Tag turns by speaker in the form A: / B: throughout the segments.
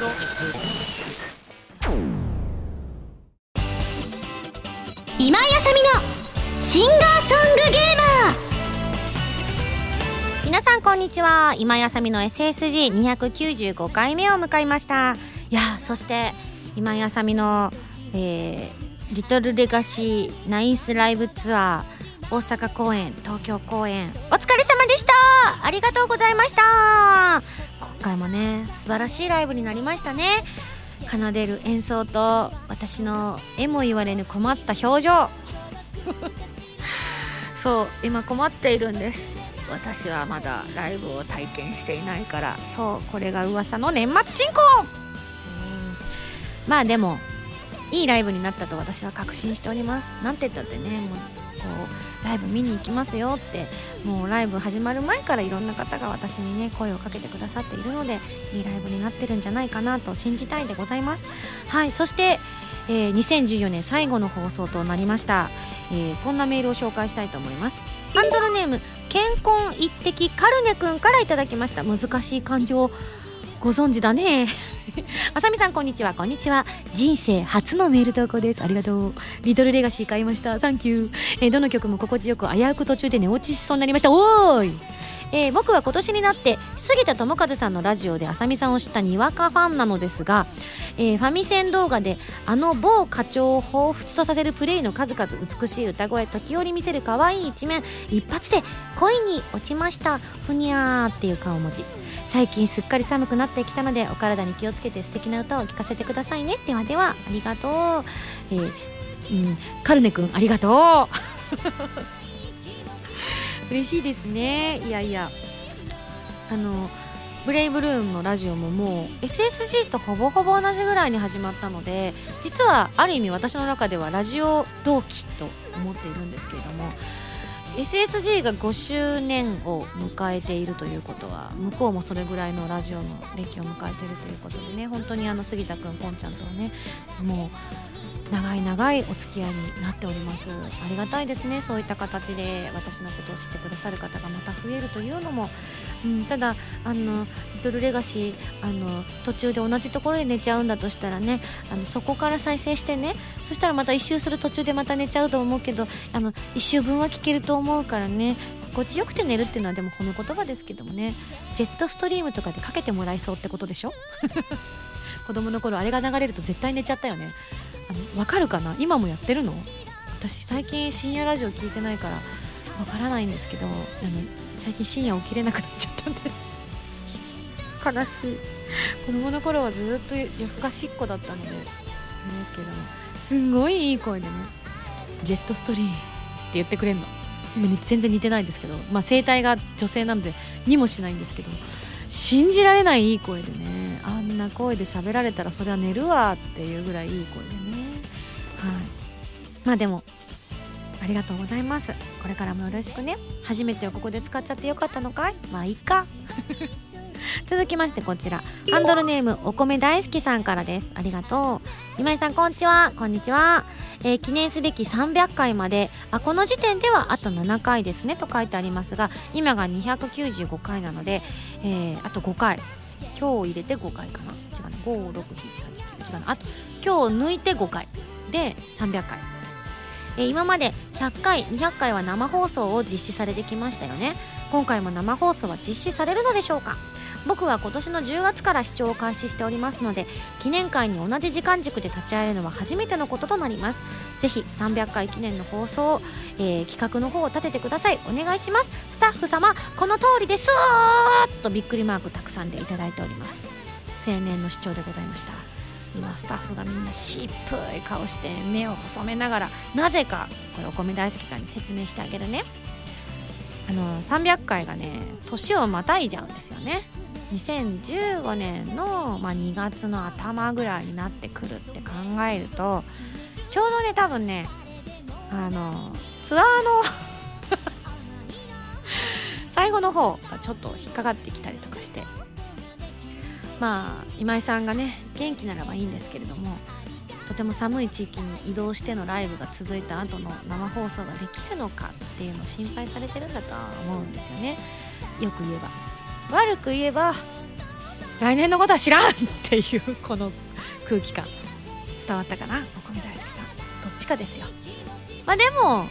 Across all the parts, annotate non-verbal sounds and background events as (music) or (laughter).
A: 今井あさみのシンガーソングゲーマー。
B: 皆さんこんにちは。今井あさみの SSG295 回目を迎えました。いやそして今井あさみの、えー、リトルレガシーナインスライブツアー大阪公演東京公演。お疲れ様でした。ありがとうございました。回もね素晴らしいライブになりましたね。奏でる演奏と私の絵も言われぬ困った表情。(laughs) そう今困っているんです。私はまだライブを体験していないから。そうこれが噂の年末進行。まあでもいいライブになったと私は確信しております。なんて言ったってねもううライブ見に行きますよってもうライブ始まる前からいろんな方が私にね声をかけてくださっているのでいいライブになってるんじゃないかなと信じたいでございます。はいそしてえー、2014年最後の放送となりました、えー、こんなメールを紹介したいと思います。ハンドルネーム健康一滴カルネくんからいただきました。難しい漢字をご存知だね。あさみさんこんにちは。こんにちは。人生初のメール投稿です。ありがとう。リトルレガシー買いました。サンキュー、えー、どの曲も心地よく危うく途中で寝落ちしそうになりました。おーい。えー、僕は今年になって杉田智和さんのラジオであさみさんを知ったにわかファンなのですが、えー、ファミセン動画であの某課長を彷彿とさせるプレイの数々美しい歌声時折見せる可愛い一面一発で恋に落ちましたふにゃーっていう顔文字。最近すっかり寒くなってきたのでお体に気をつけて素敵な歌を聴かせてくださいね。ではではありがとう、えーうん、カルネ君ありがとう。(laughs) 嬉しいですね。いやいや。あのブレイブルームのラジオももう SSG とほぼほぼ同じぐらいに始まったので実はある意味私の中ではラジオ同期と思っているんですけれども SSG が5周年を迎えているということは向こうもそれぐらいのラジオの歴を迎えているということでね本当にあの杉田君ポンちゃんとはねもう長い長いお付き合いになっております。ありがたいですね。そういった形で私のことを知ってくださる方がまた増えるというのも、うん、ただあのリトルレガシーあの途中で同じところで寝ちゃうんだとしたらねあのそこから再生してねそしたらまた1周する途中でまた寝ちゃうと思うけどあの1周分は聞けると思うからね心地よくて寝るっていうのはでもこの言葉ですけどもねジェットストリームとかでかけてもらえそうってことでしょ？(laughs) 子供の頃あれが流れると絶対寝ちゃったよね。あの分かるかな？今もやってるの？私最近深夜ラジオ聞いてないからわからないんですけどあの最近深夜起きれなくなっちゃったんで。悲しい。子供の頃はずっと夜更かしっ子だったのであれですけどもすんごいいい声でねジェットストリームって言ってくれるの。今全然似てないんですけど、まあ、声帯が女性なのでにもしないんですけど信じられないいい声でねあんな声で喋られたらそれは寝るわっていうぐらいいい声でね。はい。まあでもありがとうございます。これからもよろしくね。初めてをここで使っちゃってよかったのかい？まあいいか。(laughs) 続きましてこちら。ハンドルネームお米大好きさんからです。ありがとう。今井さんこんにちは。こんにちは、えー、記念すべき300回まであこの時点ではあと7回ですね。と書いてありますが今が295回なので、えー、あと5回。今日入れて5回かな。違うな。5 6 7 8 9違うな。あと今日抜いて5回。で300回、え、今まで100回200回は生放送を実施されてきましたよね。今回も生放送は実施されるのでしょうか。僕は今年の10月から視聴を開始しておりますので記念会に同じ時間軸で立ち会えるのは初めてのこととなります。ぜひ300回記念の放送、えー、企画の方を立ててください。お願いします。スタッフ様この通りですーっとびっくりマークたくさんでいただいております。青年の視聴でございました。今スタッフがみんなしっぷい顔して目を細めながらなぜかこれお米大好きさんに説明してあげるね。あの300回がね年をまたいじゃうんですよね。2015年の、まあ、2月の頭ぐらいになってくるって考えるとちょうどね多分ねあのツアーの (laughs) 最後の方がちょっと引っかかってきたりとかしてまあ今井さんがね元気ならばいいんですけれどもとても寒い地域に移動してのライブが続いた後の生放送ができるのかっていうのを心配されてるんだとは思うんですよね。よく言えば悪く言えば来年のことは知らんっていうこの空気感伝わったかなお米大好きさん。どっちかですよ。まあでも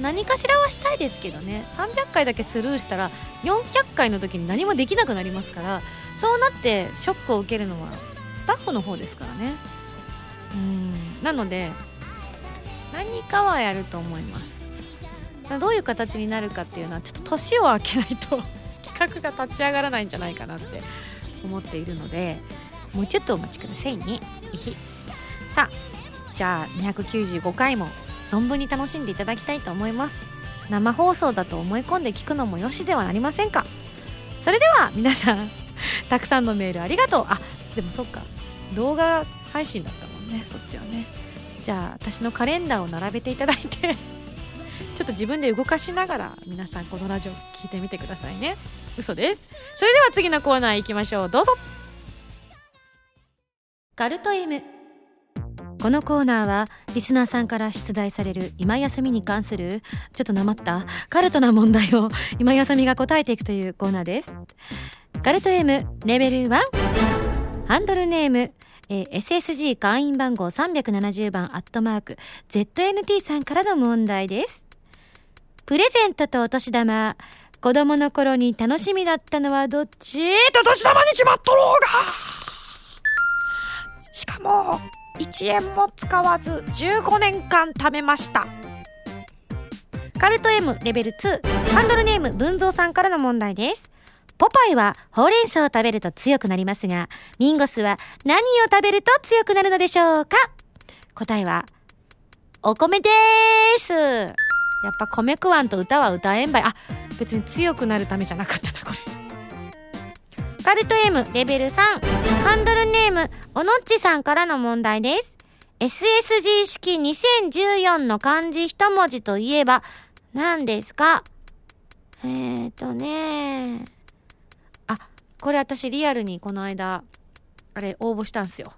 B: 何かしらはしたいですけどね。300回だけスルーしたら400回の時に何もできなくなりますからそうなってショックを受けるのはスタッフの方ですからね。うん。なので何かはやると思います。どういう形になるかっていうのはちょっと年を明けないと (laughs) 企画が立ち上がらないんじゃないかなって思っているのでもうちょっとお待ちくださいね。さあじゃあ295回も存分に楽しんでいただきたいと思います。生放送だと思い込んで聞くのもよしではありませんか。それでは皆さん (laughs) たくさんのメールありがとう。あでもそっか。動画配信だったもんね。そっちはね。じゃあ私のカレンダーを並べていただいて。(laughs) ちょっと自分で動かしながら皆さんこのラジオ聞いてみてくださいね。嘘です。それでは次のコーナー行きましょう。どうぞ。ガルト M このコーナーはリスナーさんから出題される今休みに関するちょっとなまったカルトな問題を今休みが答えていくというコーナーです。ガルト M レベル1ハンドルネームえー、SSG 会員番号370番アットマーク ZNT さんからの問題です。プレゼントとお年玉。子供の頃に楽しみだったのはどっち？
C: お年玉に決まっとろうがしかも、1円も使わず15年間貯めました。
B: カルト M レベル2ハンドルネーム文蔵さんからの問題です。ポパイはほうれん草を食べると強くなりますが、ミンゴスは何を食べると強くなるのでしょうか？答えは、お米でーす。やっぱ米食わんと歌は歌えんばい。あ、別に強くなるためじゃなかったな、これ。カルト M レベル3ハンドルネームおのっちさんからの問題です。SSG 式2014の漢字一文字といえば何ですか？えーとね。これ私リアルにこの間あれ応募したんすよ。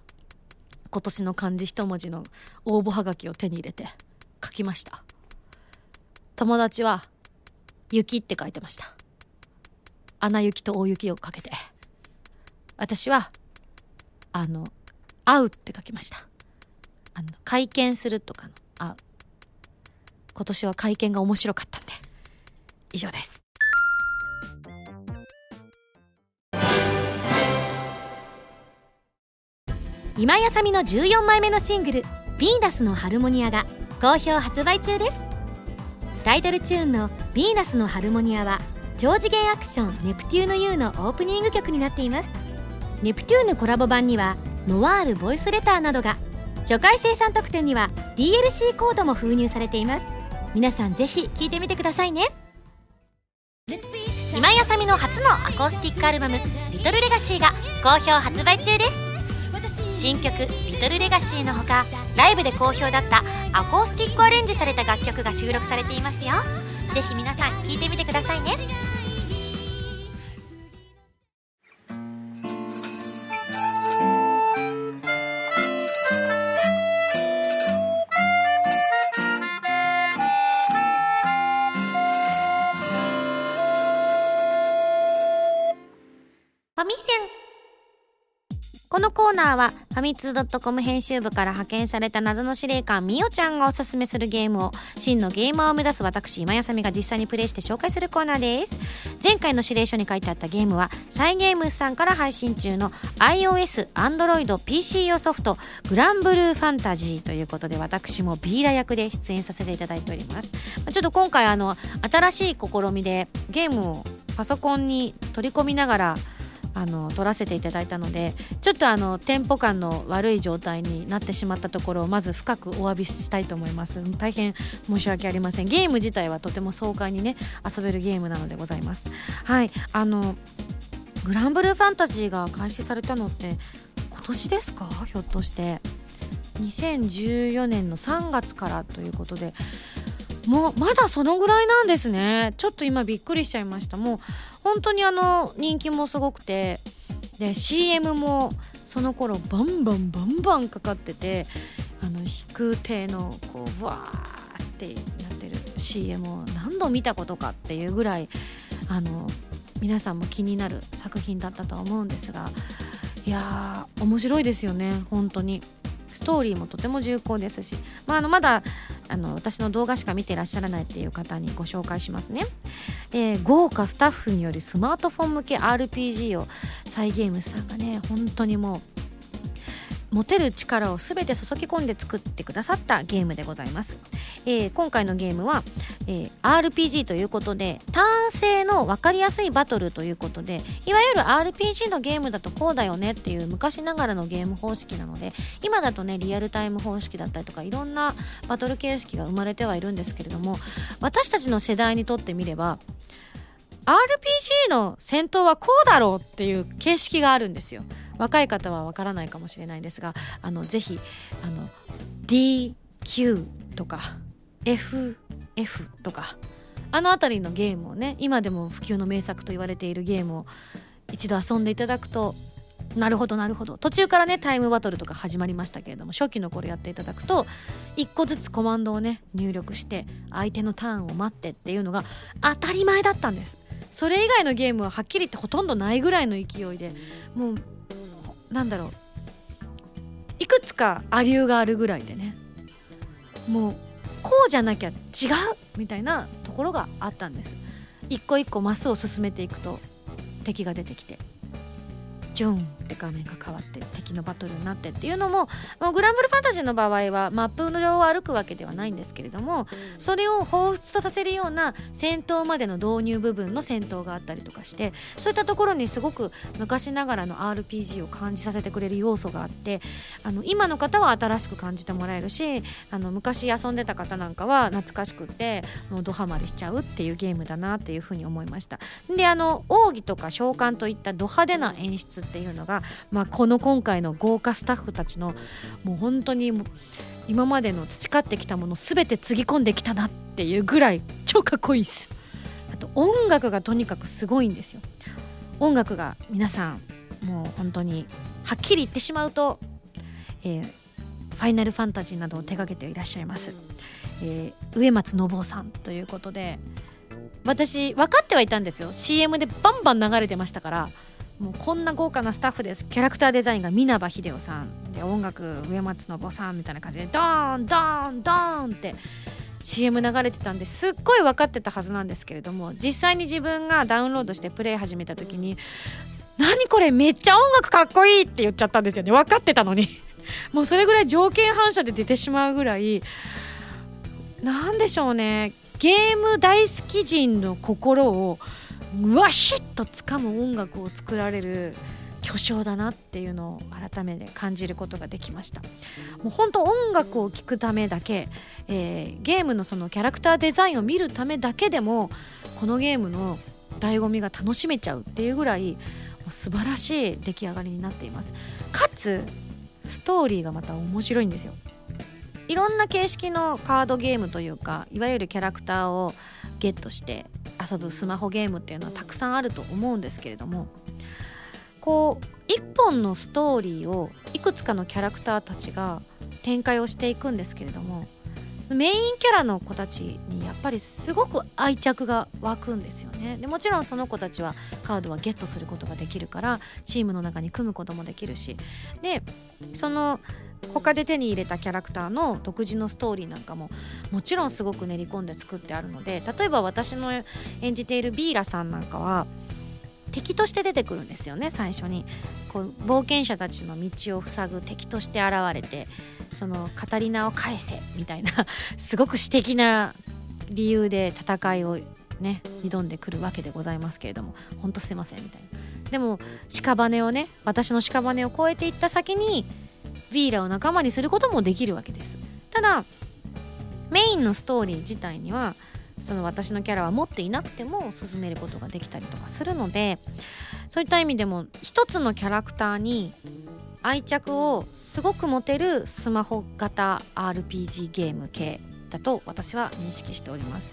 B: 今年の漢字一文字の応募はがきを手に入れて書きました。友達は雪って書いてました。穴雪と大雪をかけて。私はあの「会う」って書きました。あの会見するとかの「会う」今年は会見が面白かったんで以上です。今やさみの14枚目のシングル「ヴィーナスのハルモニア」が好評発売中です。タイトルチューンの「ヴィーナスのハルモニア」は超次元アクション「ネプテューヌ U」のオープニング曲になっています。ネプテューヌコラボ版にはノワールボイスレターなどが初回生産特典には DLC コードも封入されています。皆さんぜひ聴いてみてくださいね。今井あさみの初のアコースティックアルバム「リトルレガシーが好評発売中です。新曲「リトルレガシーのほかライブで好評だったアコースティックアレンジされた楽曲が収録されていますよ。ぜひ皆さん聴いてみてくださいね。ナーはファミツー .com 編集部から派遣された謎の司令官みおちゃんがおすすめするゲームを真のゲーマーを目指す私今やさみが実際にプレイして紹介するコーナーです。前回の指令書に書いてあったゲームはサイゲームスさんから配信中の iOS、Android、PC 用ソフトグランブルーファンタジーということで私もビーラ役で出演させていただいております。ちょっと今回あの新しい試みでゲームをパソコンに取り込みながらあの撮らせていただいたのでちょっとあのテンポ感の悪い状態になってしまったところをまず深くお詫びしたいと思います。大変申し訳ありません。ゲーム自体はとても爽快にね遊べるゲームなのでございます。はい。あのグランブルーファンタジーが開始されたのって今年ですか？ひょっとして。2014年の3月からということで。もうまだそのぐらいなんですね。ちょっと今びっくりしちゃいました。もう本当にあの人気もすごくてで CM もその頃バンバンバンバンかかっててあの飛空艇のこうわーってなってる CM を何度見たことかっていうぐらいあの皆さんも気になる作品だったとは思うんですがいやー面白いですよね。本当に。ストーリーもとても重厚ですし、まあ、あのまだあの私の動画しか見てらっしゃらないっていう方にご紹介しますね、えー豪華スタッフによるスマートフォン向け RPG をサイゲームさんがね。本当にもう持てる力を全て注ぎ込んで作ってくださったゲームでございます、えー今回のゲームは、えー RPG ということでターン制の分かりやすいバトルということでいわゆる RPG のゲームだとこうだよねっていう昔ながらのゲーム方式なので今だとねリアルタイム方式だったりとかいろんなバトル形式が生まれてはいるんですけれども私たちの世代にとってみれば RPG の戦闘はこうだろうっていう形式があるんですよ。若い方はわからないかもしれないんですがあのぜひあの DQ とか F F とかあの辺りのゲームをね今でも普及の名作と言われているゲームを一度遊んでいただくとなるほどなるほど。途中からねタイムバトルとか始まりましたけれども初期の頃やっていただくと1個ずつコマンドをね入力して相手のターンを待ってっていうのが当たり前だったんです。それ以外のゲームははっきり言ってほとんどないぐらいの勢いでもうなんだろういくつかアリューがあるぐらいでねもうこうじゃなきゃ違うみたいなところがあったんです。一個一個マスを進めていくと敵が出てきて。ジュンって画面が変わって敵のバトルになってっていうのもまあグランブルファンタジーの場合はマップの上を歩くわけではないんですけれどもそれを彷彿とさせるような戦闘までの導入部分の戦闘があったりとかしてそういったところにすごく昔ながらの RPG を感じさせてくれる要素があってあの今の方は新しく感じてもらえるしあの昔遊んでた方なんかは懐かしくってもうドハマりしちゃうっていうゲームだなっていうふうに思いました。であの奥義とか召喚といったド派手な演出っていうのが、まあ、この今回の豪華スタッフたちのもう本当に今までの培ってきたもの全てつぎ込んできたなっていうぐらい超かっこいいです。あと音楽がとにかくすごいんですよ。音楽が皆さんもう本当にはっきり言ってしまうと、えーファイナルファンタジーなどを手掛けていらっしゃいます、えー植松信夫さんということで私分かってはいたんですよ。CM でバンバン流れてましたからもうこんな豪華なスタッフです。キャラクターデザインが稲葉秀夫さん。で音楽植松信さんみたいな感じでドーンドーンドーンって CM 流れてたんですっごい分かってたはずなんですけれども実際に自分がダウンロードしてプレイ始めた時に「何これめっちゃ音楽かっこいい!」って言っちゃったんですよね。分かってたのに。(laughs) もうそれぐらい条件反射で出てしまうぐらいなんでしょうね。ゲーム大好き人の心をわしっと掴む音楽を作られる巨匠だなっていうのを改めて感じることができました。もう本当音楽を聴くためだけ、えーゲームのそのキャラクターデザインを見るためだけでもこのゲームの醍醐味が楽しめちゃうっていうぐらいもう素晴らしい出来上がりになっています。かつストーリーがまた面白いんですよ。いろんな形式のカードゲームというかいわゆるキャラクターをゲットして遊ぶスマホゲームっていうのはたくさんあると思うんですけれどもこう一本のストーリーをいくつかのキャラクターたちが展開をしていくんですけれどもメインキャラの子たちにやっぱりすごく愛着が湧くんですよね。でもちろんその子たちはカードはゲットすることができるからチームの中に組むこともできるし。でその他で手に入れたキャラクターの独自のストーリーなんかももちろんすごく練り込んで作ってあるので例えば私の演じているビーラさんなんかは敵として出てくるんですよね最初に。こう冒険者たちの道を塞ぐ敵として現れてそのカタリナを返せみたいな (laughs) すごく私的な理由で戦いをね挑んでくるわけでございますけれどもほんとすいませんみたいな。でも屍をね私の屍を越えていった先にヴィーラを仲間にすることもできるわけです。ただメインのストーリー自体にはその私のキャラは持っていなくても進めることができたりとかするのでそういった意味でも一つのキャラクターに愛着をすごく持てるスマホ型 RPG ゲーム系だと私は認識しております。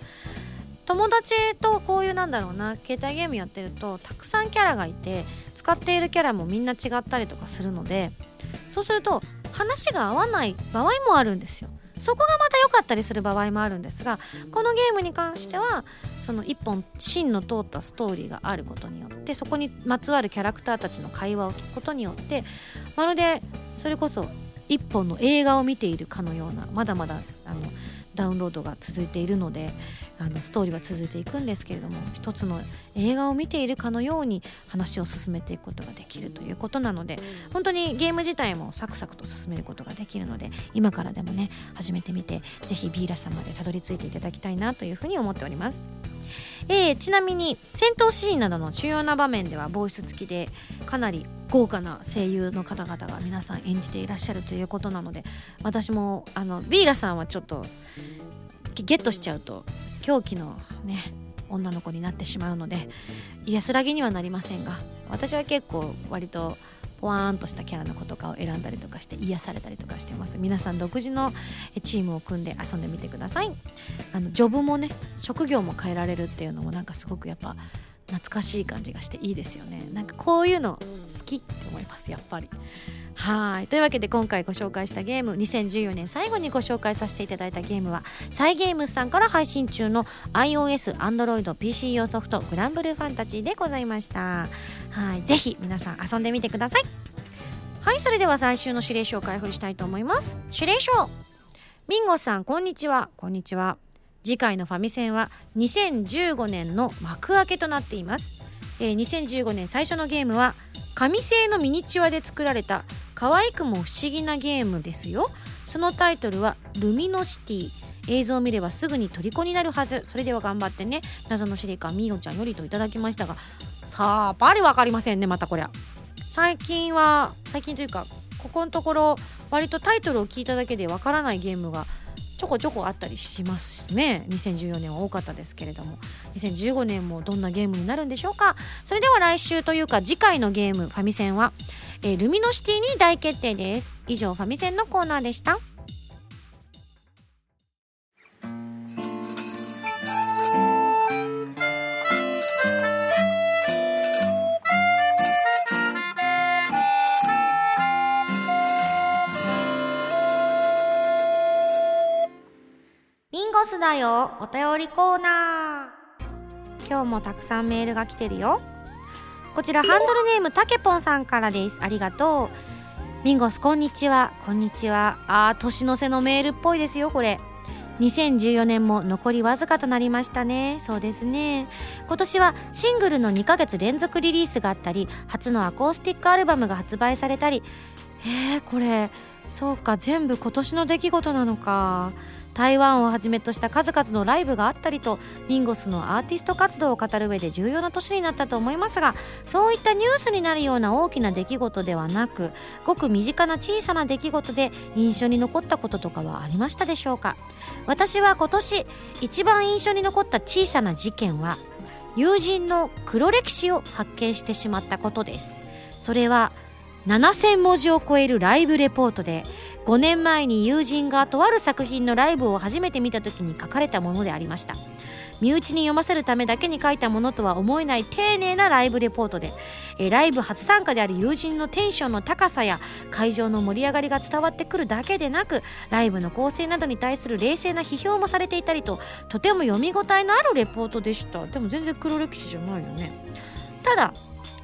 B: 友達とこういうなんだろうな携帯ゲームやってるとたくさんキャラがいて使っているキャラもみんな違ったりとかするのでそうすると話が合わない場合もあるんですよ。そこがまた良かったりする場合もあるんですがこのゲームに関してはその一本芯の通ったストーリーがあることによってそこにまつわるキャラクターたちの会話を聞くことによってまるでそれこそ一本の映画を見ているかのようなまだまだあのダウンロードが続いているのであのストーリーは続いていくんですけれども一つの映画を見ているかのように話を進めていくことができるということなので本当にゲーム自体もサクサクと進めることができるので今からでもね始めてみてぜひビーラさんまでたどり着いていただきたいなというふうに思っております。えー、ちなみに戦闘シーンなどの主要な場面ではボイス付きでかなり豪華な声優の方々が皆さん演じていらっしゃるということなので私もあのビーラさんはちょっとゲットしちゃうと狂気のね女の子になってしまうので安らぎにはなりませんが私は結構割とポワーンとしたキャラの子とかを選んだりとかして癒されたりとかしてます。皆さん独自のチームを組んで遊んでみてください。あのジョブもね職業も変えられるっていうのもなんかすごくやっぱ懐かしい感じがしていいですよね。なんかこういうの好きって思いますやっぱり。はい。というわけで今回ご紹介したゲーム2014年最後にご紹介させていただいたゲームはサイゲームスさんから配信中の iOS、Android、PC 用ソフトグランブルーファンタジーでございました。はい。ぜひ皆さん遊んでみてください。はい。それでは最終の指令書を開封したいと思います。指令書。ミンゴさんこんにちは。こんにちは。次回のファミセンは2015年の幕開けとなっています、えー、2015年最初のゲームは紙製のミニチュアで作られた可愛くも不思議なゲームですよ。そのタイトルはルミノシティ。映像を見ればすぐに虜になるはず。それでは頑張ってね。謎の司令官みおちゃんよりといただきましたが。さあぱり分かりませんねまたこりゃ。最近は最近というかここのところ割とタイトルを聞いただけでわからないゲームがちょこちょこあったりしますね。2014年は多かったですけれども。2015年もどんなゲームになるんでしょうか。それでは来週というか次回のゲームファミセンは、えー、ルミノシティに大決定です。以上ファミセンのコーナーでした。スだよ。お便りコーナー。今日もたくさんメールが来てるよ。こちらハンドルネームたけぽんさんからです。ありがとう。ミンゴスこんにちは。こんにちは。あー年の瀬のメールっぽいですよこれ。2014年も残りわずかとなりましたね。そうですね。今年はシングルの2ヶ月連続リリースがあったり初のアコースティックアルバムが発売されたり。えー、これ。そうか全部今年の出来事なのか。台湾をはじめとした数々のライブがあったりとミンゴスのアーティスト活動を語る上で重要な年になったと思いますがそういったニュースになるような大きな出来事ではなくごく身近な小さな出来事で印象に残ったこととかはありましたでしょうか？私は今年一番印象に残った小さな事件は友人の黒歴史を発見してしまったことです。それは7000文字を超えるライブレポートで5年前に友人がとある作品のライブを初めて見た時に書かれたものでありました。身内に読ませるためだけに書いたものとは思えない丁寧なライブレポートでえライブ初参加である友人のテンションの高さや会場の盛り上がりが伝わってくるだけでなくライブの構成などに対する冷静な批評もされていたりととても読み応えのあるレポートでした。でも全然黒歴史じゃないよね。ただ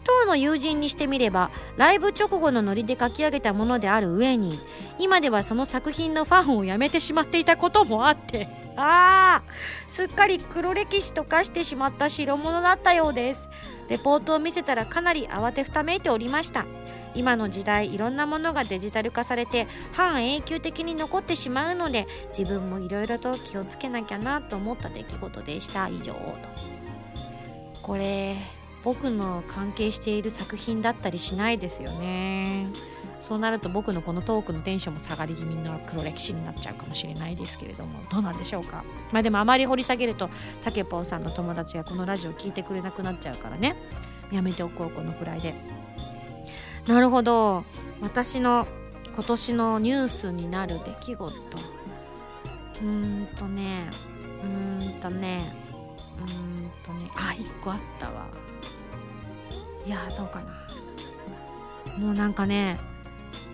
B: 当の友人にしてみればライブ直後のノリで書き上げたものである上に今ではその作品のファンをやめてしまっていたこともあって (laughs) あーすっかり黒歴史と化してしまった代物だったようです。レポートを見せたらかなり慌てふためいておりました。今の時代いろんなものがデジタル化されて半永久的に残ってしまうので自分もいろいろと気をつけなきゃなと思った出来事でした。以上と。これ僕の関係している作品だったりしないですよね。そうなると僕のこのトークのテンションも下がり気味の黒歴史になっちゃうかもしれないですけれども。どうなんでしょうか。まあでもあまり掘り下げるとたけぽんさんの友達がこのラジオ聞いてくれなくなっちゃうからね。やめておこうこのくらいで。なるほど。私の今年のニュースになる出来事。うーんとねうーんとねうーんとねあ1個あったわいやどうかなもうなんかね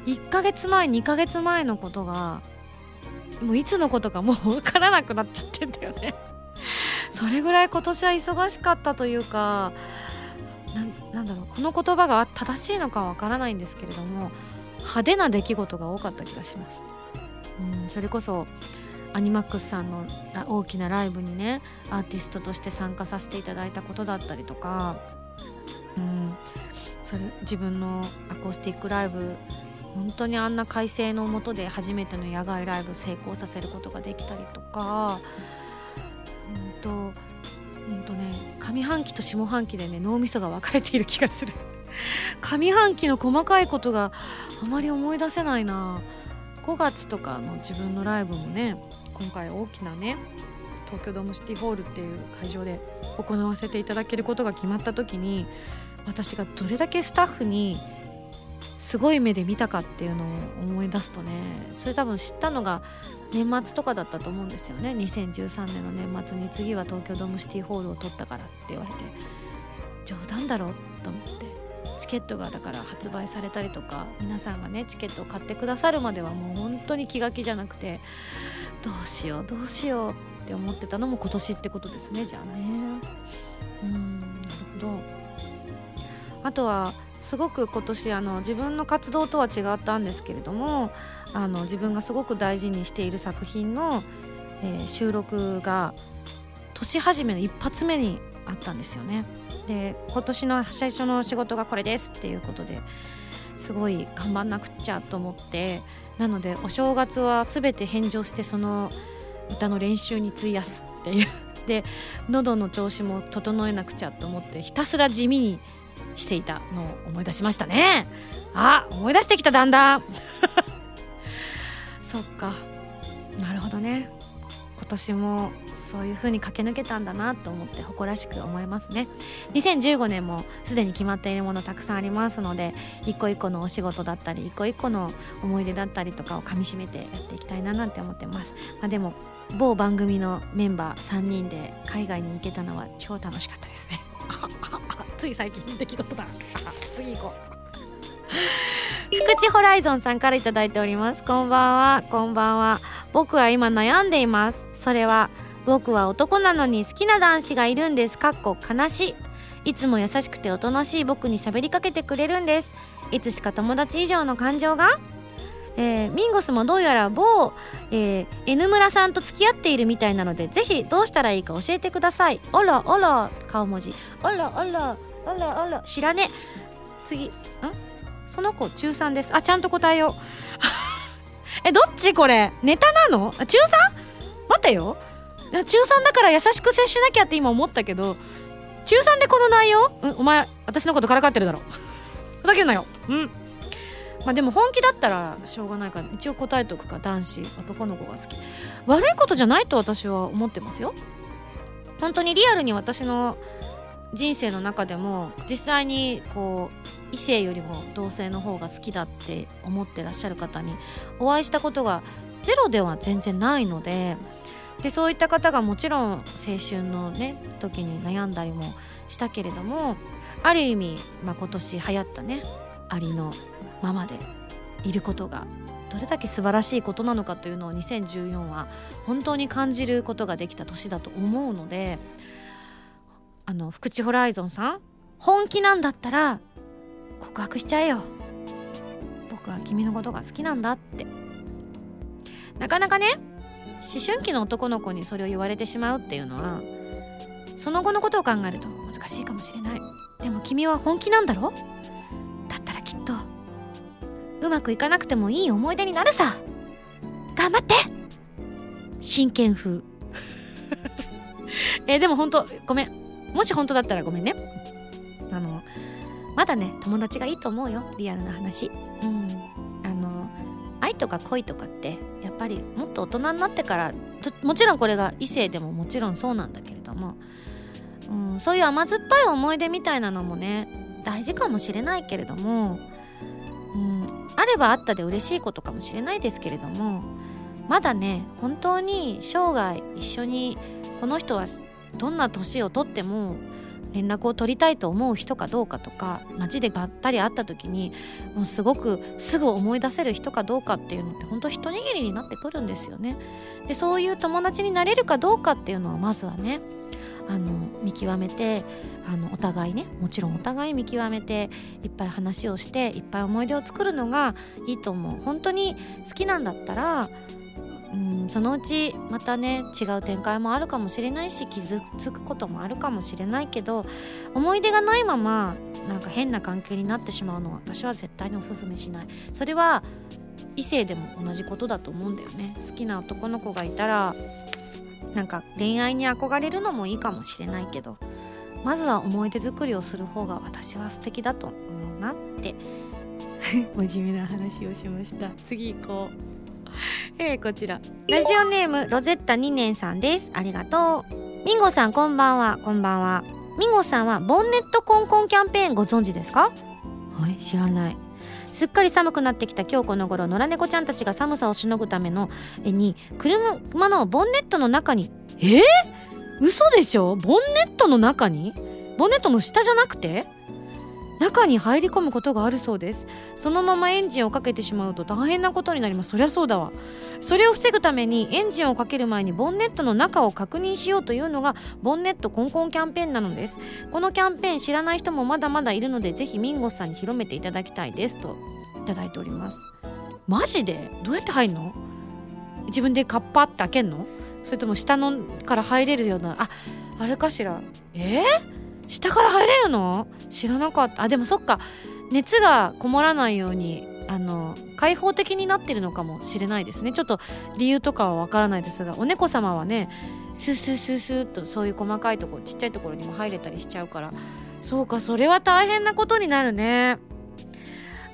B: 1ヶ月前2ヶ月前のことがもういつのことかもう分からなくなっちゃってんだよねそれぐらい今年は忙しかったというかなんだろうこの言葉が正しいのかわからないんですけれども派手な出来事が多かった気がします。うん、それこそアニマックスさんの大きなライブにねアーティストとして参加させていただいたことだったりとか、うん、それ自分のアコースティックライブ本当にあんな快晴のもとで初めての野外ライブ成功させることができたりとか、うんとうんとね、上半期と下半期でね脳みそが分かれている気がする。上半期の細かいことがあまり思い出せないな。5月とかの自分のライブもね今回大きなね東京ドームシティホールっていう会場で行わせていただけることが決まった時に私がどれだけスタッフにすごい目で見たかっていうのを思い出すとねそれ多分知ったのが年末とかだったと思うんですよね。2013年の年末に次は東京ドームシティホールを取ったからって言われて冗談だろと思ってチケットがだから発売されたりとか皆さんがねチケットを買ってくださるまではもう本当に気が気じゃなくてどうしようどうしようって思ってたのも今年ってことですね。じゃあね。うんなるほど。あとはすごく今年あの自分の活動とは違ったんですけれどもあの自分がすごく大事にしている作品の、えー、収録が年始めの一発目にあったんですよね。で今年の最初の仕事がこれですっていうことですごい頑張んなくっちゃと思ってなのでお正月は全て返上してその歌の練習に費やすっていう。(laughs) で喉の調子も整えなくちゃと思ってひたすら地味にしていたのを思い出しましたね。あ思い出してきただんだん。(laughs) そっか。なるほどね。今年もそういう風に駆け抜けたんだなと思って誇らしく思いますね。2015年もすでに決まっているものたくさんありますので一個一個のお仕事だったり一個一個の思い出だったりとかをかみしめてやっていきたいななんて思ってます、まあ、でも某番組のメンバー3人で海外に行けたのは超楽しかったですね。(laughs) つい最近の出来事だ。(laughs) 次行こう。福地ホライゾンさんから頂いております。こんばんは。こんばんは。僕は今悩んでいます。それは僕は男なのに好きな男子がいるんです。かっこ悲しい。いつも優しくておとなしい僕に喋りかけてくれるんです。いつしか友達以上の感情が？えー、ミンゴスもどうやら某、えー、N 村さんと付き合っているみたいなのでぜひどうしたらいいか教えてください。あらあら顔文字。あらあらあらあら知らね次。ん？その子中3です。あちゃんと答えよう。(laughs) えどっちこれ？ネタなの？中 3? 待てよ。中3だから優しく接しなきゃって今思ったけど中3でこの内容？んお前私のことからかってるだろ。(laughs) ふざけんなよ。うん。まあでも本気だったらしょうがないから一応答えとくか。男子男の子が好き。悪いことじゃないと私は思ってますよ。本当にリアルに私の人生の中でも実際にこう異性よりも同性の方が好きだって思ってらっしゃる方にお会いしたことがゼロでは全然ないのででそういった方がもちろん青春のね時に悩んだりもしたけれどもある意味、まあ、今年流行ったねありのままでいることがどれだけ素晴らしいことなのかというのを2014は本当に感じることができた年だと思うのであの福地ホライゾンさん本気なんだったら告白しちゃえよ。僕は君のことが好きなんだって。なかなかね思春期の男の子にそれを言われてしまうっていうのはその後のことを考えると難しいかもしれない。でも君は本気なんだろ？だったらきっとうまくいかなくてもいい思い出になるさ。頑張って。真剣風。(laughs) えでも本当ごめん。もし本当だったらごめんね。あのまだね友達がいいと思うよ。リアルな話。うん。あの愛とか恋とかってっぱりもっと大人になってからもちろんこれが異性でももちろんそうなんだけれども、うん、そういう甘酸っぱい思い出みたいなのもね大事かもしれないけれども、うん、あればあったで嬉しいことかもしれないですけれどもまだね本当に生涯一緒にこの人はどんな年をとっても連絡を取りたいと思う人かどうかとか街でばったり会った時にもうすごくすぐ思い出せる人かどうかっていうのって本当一握りになってくるんですよね。でそういう友達になれるかどうかっていうのはまずはねあの見極めてあのお互いねもちろんお互い見極めていっぱい話をしていっぱい思い出を作るのがいいと思う本当に好きなんだったらうんそのうちまたね違う展開もあるかもしれないし傷つくこともあるかもしれないけど思い出がないままなんか変な関係になってしまうのは私は絶対におすすめしない。それは異性でも同じことだと思うんだよね。好きな男の子がいたらなんか恋愛に憧れるのもいいかもしれないけどまずは思い出作りをする方が私は素敵だと思うなって (laughs) 真面目な話をしました。次行こう。(laughs) えー、こちら。ラジオネームロゼッタ2年さんです。ありがとう。ミンゴさんこんばんは。こんばんは。ミンゴさんはボンネットコンコンキャンペーンご存知ですか？はい知らない。すっかり寒くなってきた。今日この頃野良猫ちゃんたちが寒さをしのぐためのえに車のボンネットの中に。えー、嘘でしょ？ボンネットの中に？ボンネットの下じゃなくて？中に入り込むことがあるそうです。そのままエンジンをかけてしまうと大変なことになります。そりゃそうだわ。それを防ぐためにエンジンをかける前にボンネットの中を確認しようというのがボンネットコンコンキャンペーンなのです。このキャンペーン知らない人もまだまだいるのでぜひミンゴスさんに広めていただきたいですといただいております。マジで？どうやって入るの？自分でカッパって開けんの？それとも下のから入れるような？ああれかしら？えー？下から入れるの？知らなかった。あでもそっか。熱がこもらないようにあの開放的になってるのかもしれないですね。ちょっと理由とかはわからないですがお猫様はねスースースースーっとそういう細かいところちっちゃいところにも入れたりしちゃうから。そうかそれは大変なことになるね。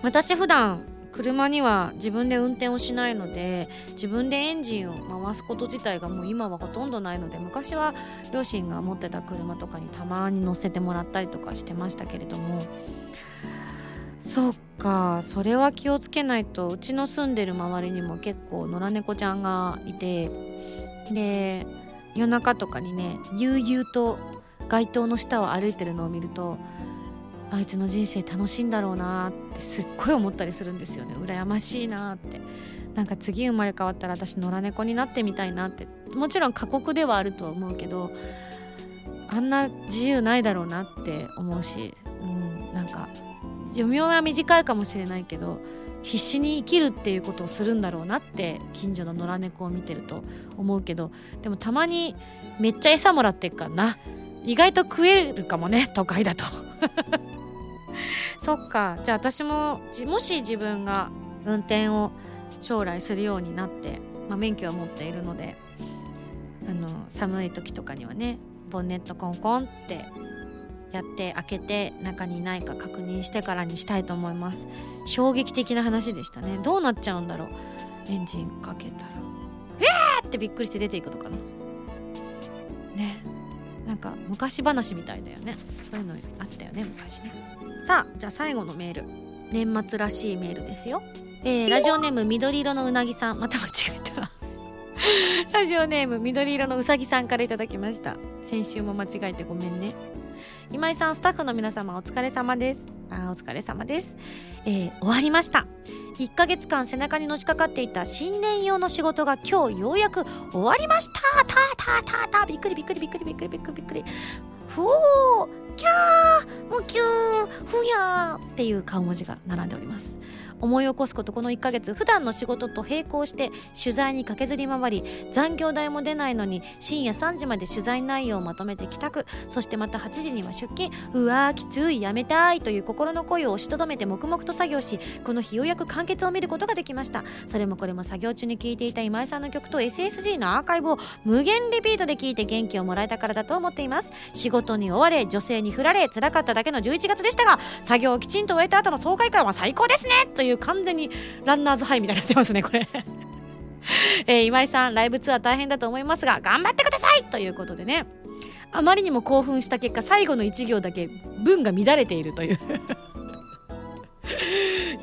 B: 私普段車には自分で運転をしないので自分でエンジンを回すこと自体がもう今はほとんどないので昔は両親が持ってた車とかにたまに乗せてもらったりとかしてましたけれども。そっかそれは気をつけないとうちの住んでる周りにも結構野良猫ちゃんがいてで夜中とかにね悠々と街灯の下を歩いてるのを見るとあいつの人生楽しいんだろうなってすっごい思ったりするんですよね。羨ましいなって。なんか次生まれ変わったら私野良猫になってみたいなって。もちろん過酷ではあると思うけどあんな自由ないだろうなって思うし、うん、なんか寿命は短いかもしれないけど必死に生きるっていうことをするんだろうなって近所の野良猫を見てると思うけどでもたまにめっちゃ餌もらってっからな。意外と食えるかもね都会だと。(laughs) そっか。じゃあ私ももし自分が運転を将来するようになって、まあ、免許を持っているのであの寒い時とかにはねボンネットコンコンってやって開けて中にないか確認してからにしたいと思います。衝撃的な話でしたね。どうなっちゃうんだろう。エンジンかけたら「えー!」ってびっくりして出ていくのかな。ね。なんか昔話みたいだよね。そういうのあったよね昔ね。さあじゃあ最後のメール。年末らしいメールですよ。えー、ラジオネーム緑色のうなぎさん。また間違えた。(laughs) ラジオネーム緑色のうさぎさんから頂きました。先週も間違えてごめんね今井さんスタッフの皆様お疲れ様です。あお疲れ様です、えー、終わりました。1ヶ月間背中にのしかかっていた新年用の仕事が今日ようやく終わりました。たたたたびっくりびっくりびっくりびっくりびっくりびっくり。ふおーキャームキューふやーっていう顔文字が並んでおります。思い起こすことこの1ヶ月普段の仕事と並行して取材に駆けずり回り残業代も出ないのに深夜3時まで取材内容をまとめて帰宅そしてまた8時には出勤うわーきついやめたいという心の声を押しとどめて黙々と作業しこの日ようやく完結を見ることができました。それもこれも作業中に聴いていた今井さんの曲と SSG のアーカイブを無限リピートで聴いて元気をもらえたからだと思っています。仕事に追われ女性に振られ辛かっただけの11月でしたが作業をきちんと終えた後の爽快感は最高ですね！というう完全にランナーズハイみたいになってますねこれ。(laughs) えー、今井さんライブツアー大変だと思いますが頑張ってくださいということでね。あまりにも興奮した結果最後の1行だけ文が乱れているという。(laughs)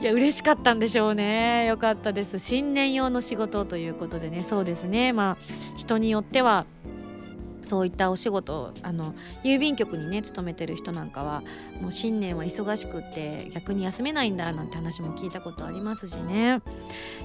B: いや嬉しかったんでしょうね。よかったです。新年用の仕事ということでね。そうですね。まあ人によってはそういったお仕事あの郵便局にね勤めてる人なんかはもう新年は忙しくって逆に休めないんだなんて話も聞いたことありますしね。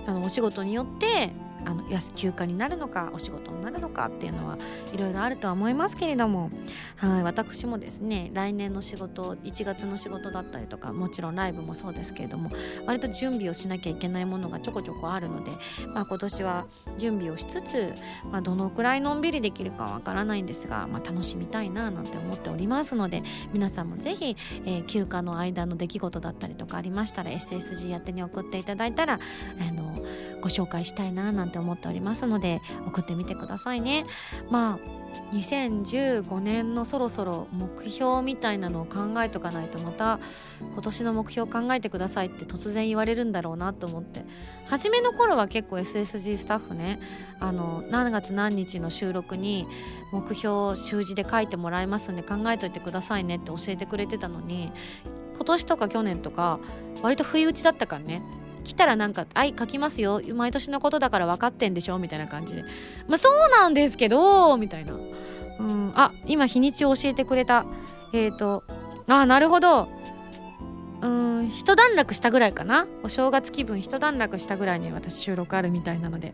B: あのお仕事によってあの休暇になるのかお仕事になるのかっていうのはいろいろあるとは思いますけれどもはい私もですね来年の仕事1月の仕事だったりとかもちろんライブもそうですけれども割と準備をしなきゃいけないものがちょこちょこあるので、まあ、今年は準備をしつつ、まあ、どのくらいのんびりできるかわからないんですが、まあ、楽しみたいななんて思っておりますので皆さんもぜひ、えー休暇の間の出来事だったりとかありましたら SSG 宛てに送っていただいたらあのご紹介したいななんて思っておりますので送ってみてくださいね。まあ2015年のそろそろ目標みたいなのを考えとかないとまた今年の目標考えてくださいって突然言われるんだろうなと思って初めの頃は結構 SSG スタッフねあの何月何日の収録に目標を習字で書いてもらいますんで考えといてくださいねって教えてくれてたのに今年とか去年とか割と不意打ちだったからね来たらなんか「はい書きますよ。毎年のことだから分かってんでしょ」みたいな感じで「まあそうなんですけど」みたいな「うん。あ今日にちを教えてくれた。えっ、ー、とあなるほど。うん一段落したぐらいかな。お正月気分一段落したぐらいに私収録あるみたいなので、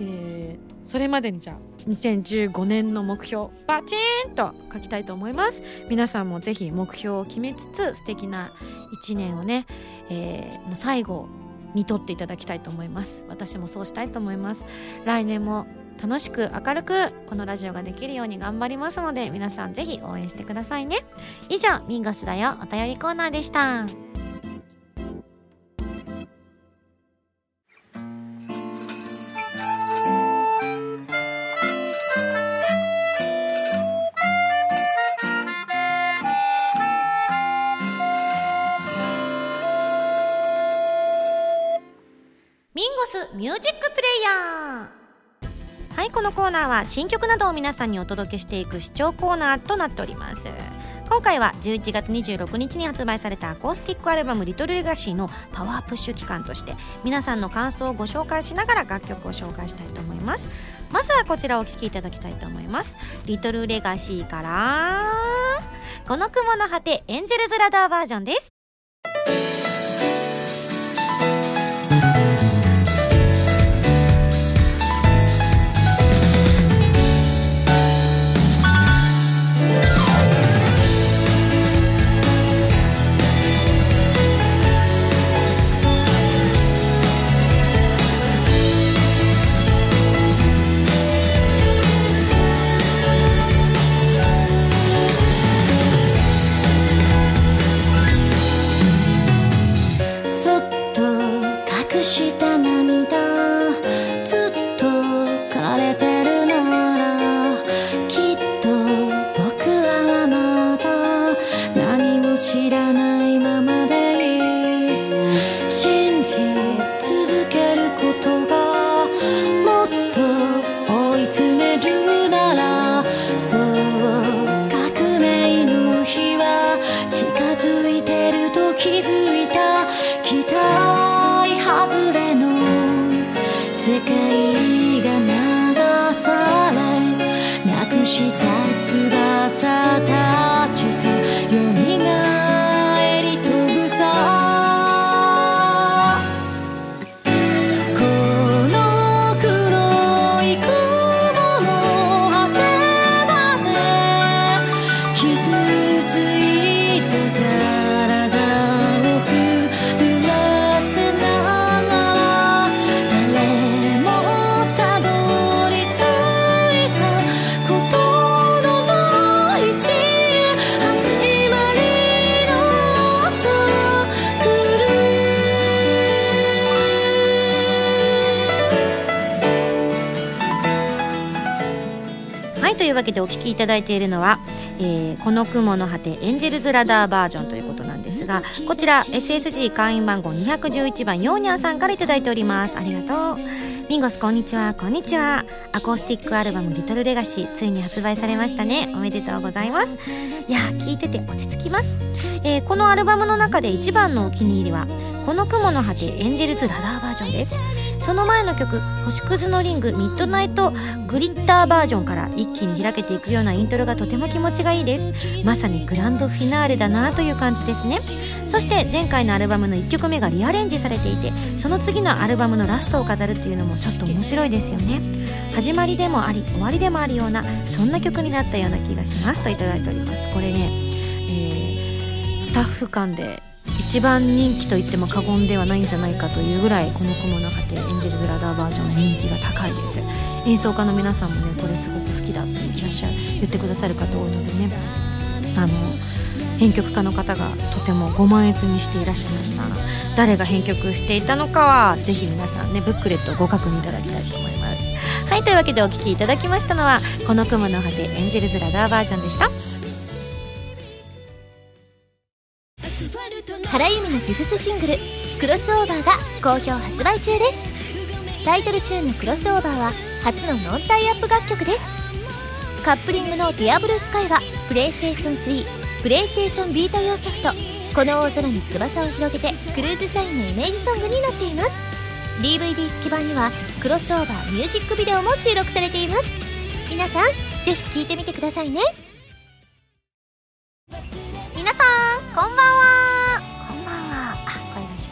B: えーそれまでにじゃあ2015年の目標バチーンと書きたいと思います。皆さんもぜひ目標を決めつつ素敵な1年をね、えーの最後にとっていただきたいと思います。私もそうしたいと思います。来年も楽しく明るくこのラジオができるように頑張りますので皆さんぜひ応援してくださいね。以上ミンゴスだよ。お便りコーナーでした。ミンゴスミュージックプレイヤー。はいこのコーナーは新曲などを皆さんにお届けしていく視聴コーナーとなっております。今回は11月26日に発売されたアコースティックアルバム「リトルレガシーのパワープッシュ期間として皆さんの感想をご紹介しながら楽曲を紹介したいと思います。まずはこちらをお聴きいただきたいと思います。リトルレガシーからこの雲の果てエンジェルズラダーバージョンです。
A: 世界が流されなくした翼た
B: けでお聴きいただいているのは、えーこの雲の果てエンジェルズラダーバージョンということなんですがこちら SSG 会員番号211番ヨーニャンさんからいいております。ありがとう。ミンゴスこんにちは。こんにちは。アコースティックアルバム「リトルレガシー」ついに発売されましたね。おめでとうございます。いやー聞いてて落ち着きます、えーこのアルバムの中で一番のお気に入りは「この雲の果てエンジェルズラダーバージョン」です。その前の曲「星屑のリングミッドナイトグリッターバージョン」から一気に開けていくようなイントロがとても気持ちがいいです。まさにグランドフィナーレだなという感じですね。そして前回のアルバムの1曲目がリアレンジされていてその次のアルバムのラストを飾るっていうのもちょっと面白いですよね。始まりでもあり終わりでもあるようなそんな曲になったような気がしますといただいております。これね、えースタッフ間で一番人気と言っても過言ではないんじゃないかというぐらいこの「雲の果てエンジェルズラダーバージョン」人気が高いです。演奏家の皆さんもねこれすごく好きだっていらっしゃる言ってくださる方多いのでねあの編曲家の方がとてもご満悦にしていらっしゃいました。誰が編曲していたのかはぜひ皆さんねブックレットをご確認いただきたいと思いますはいというわけでお聴きいただきましたのは「この雲の果てエンジェルズラダーバージョン」でした
D: 原由美のフィフスシングル「クロスオーバー」が好評発売中です。タイトルチューンの「クロスオーバー」は初のノンタイアップ楽曲です。カップリングの「ディアブルスカイはプレイステーション3プレイステーションビータ用ソフト「この大空に翼を広げて」クルーズサインのイメージソングになっています。DVD 付き版にはクロスオーバーミュージックビデオも収録されています。皆さんぜひ聴いてみてくださいね。
B: 皆さんこんばんは。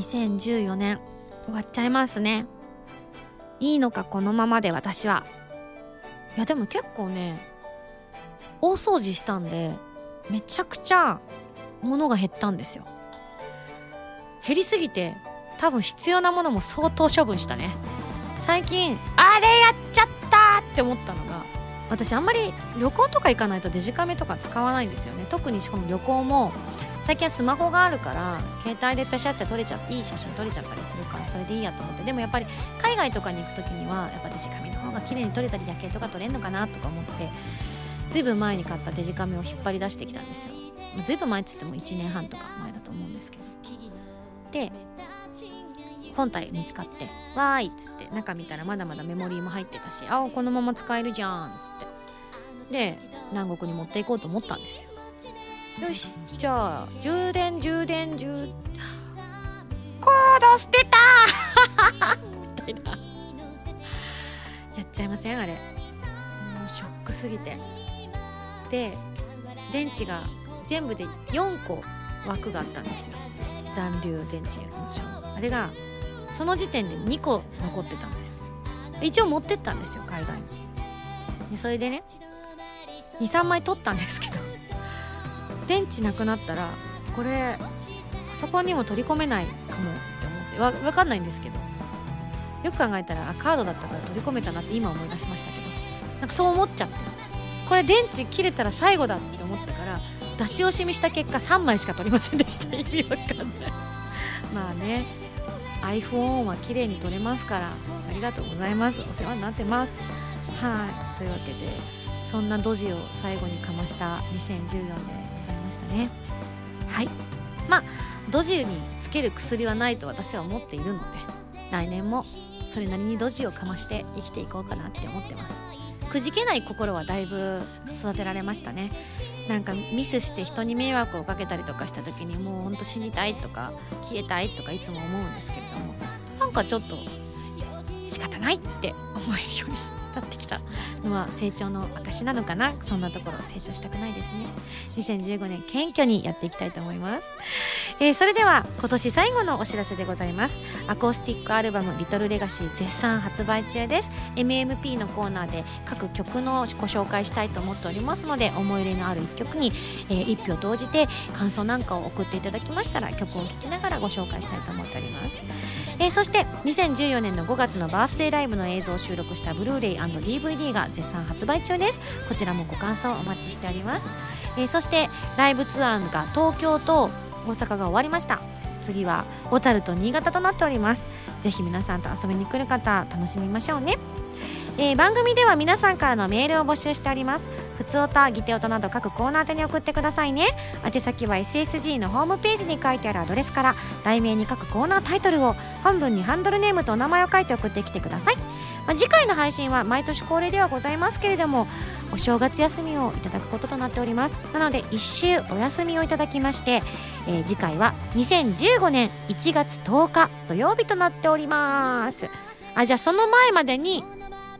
B: 2014年終わっちゃいますね。いいのかこのままで私は。いやでも結構ね大掃除したんでめちゃくちゃ物が減ったんですよ。減りすぎて多分必要なものも相当処分したね。最近あれやっちゃったって思ったのが私あんまり旅行とか行かないとデジカメとか使わないんですよね。特にしかも旅行も最近はスマホがあるから携帯でペシャって撮れちゃいい写真撮れちゃったりするからそれでいいやと思って。でもやっぱり海外とかに行く時にはやっぱデジカメの方が綺麗に撮れたり夜景とか撮れるのかなとか思ってずいぶん前に買ったデジカメを引っ張り出してきたんですよ。ずいぶん前っつっても1年半とか前だと思うんですけど。で本体見つかって「わーい」っつって中見たらまだまだメモリーも入ってたし「あこのまま使えるじゃん」っつって。で南国に持っていこうと思ったんですよ。よしじゃあ充電充電充。コード捨てた。みたいなやっちゃいませんあれ。もうショックすぎて。で電池が全部で4個枠があったんですよ。残留電池あれがその時点で2個残ってたんです。一応持ってったんですよ海外に。でそれでね23枚取ったんですけど電池なくなったらこれパソコンにも取り込めないかもって思ってわ分かんないんですけどよく考えたらカードだったから取り込めたなって今思い出しましたけどなんかそう思っちゃってこれ電池切れたら最後だって思ったから出し惜しみした結果3枚しか取りませんでした。(laughs) 意味わかんない。まあね iPhone は綺麗に撮れますからありがとうございます。お世話になってます。はい。というわけでそんなドジを最後にかました2014年。ね。はい。まあドジにつける薬はないと私は思っているので来年もそれなりにドジをかまして生きていこうかなって思ってます。くじけない心はだいぶ育てられましたね。なんかミスして人に迷惑をかけたりとかした時にもうほんと死にたいとか消えたいとかいつも思うんですけれどもなんかちょっと仕方ないって思えるように立ってきたのは成長の証なのかな？そんなところ成長したくないですね。2015年謙虚にやっていきたいと思います、えーそれでは今年最後のお知らせでございます。アコースティックアルバム「リトルレガシー絶賛発売中です。MMP のコーナーで各曲のご紹介したいと思っておりますので思い入れのある一曲に、えー一票投じて感想なんかを送っていただきましたら曲を聴きながらご紹介したいと思っております。えーそして2014年の5月のバースデーライブの映像を収録したブルーレイ &DVD が絶賛発売中です。こちらもご感想お待ちしております、えーそしてライブツアーが東京と大阪が終わりました。次は小樽と新潟となっております。ぜひ皆さんと遊びに来る方楽しみましょうね。えー番組では皆さんからのメールを募集しております。ふつおたぎておたなど各コーナー宛に送ってくださいね。宛先は SSG のホームページに書いてあるアドレスから題名に各コーナータイトルを本文にハンドルネームとお名前を書いて送ってきてください、まあ次回の配信は毎年恒例ではございますけれどもお正月休みをいただくこととなっております。なので1週お休みをいただきまして、えー次回は2015年1月10日土曜日となっております。あじゃあその前までに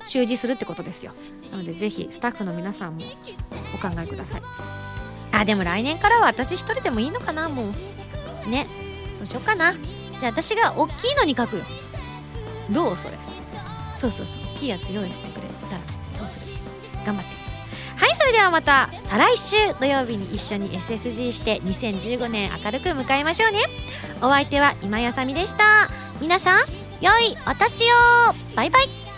B: 習字するってことですよ。なのでぜひスタッフの皆さんもお考えください。あでも来年からは私一人でもいいのかなもう。ね。そうしようかな。じゃあ私が大きいのに書くよ。どう？それ。そうそうそう。大きいやつ用意してくれたらそうする。頑張って。はいそれではまた再来週土曜日に一緒に SSG して2015年明るく迎えましょうね。お相手は今やさみでした。皆さん良いお年を。バイバイ。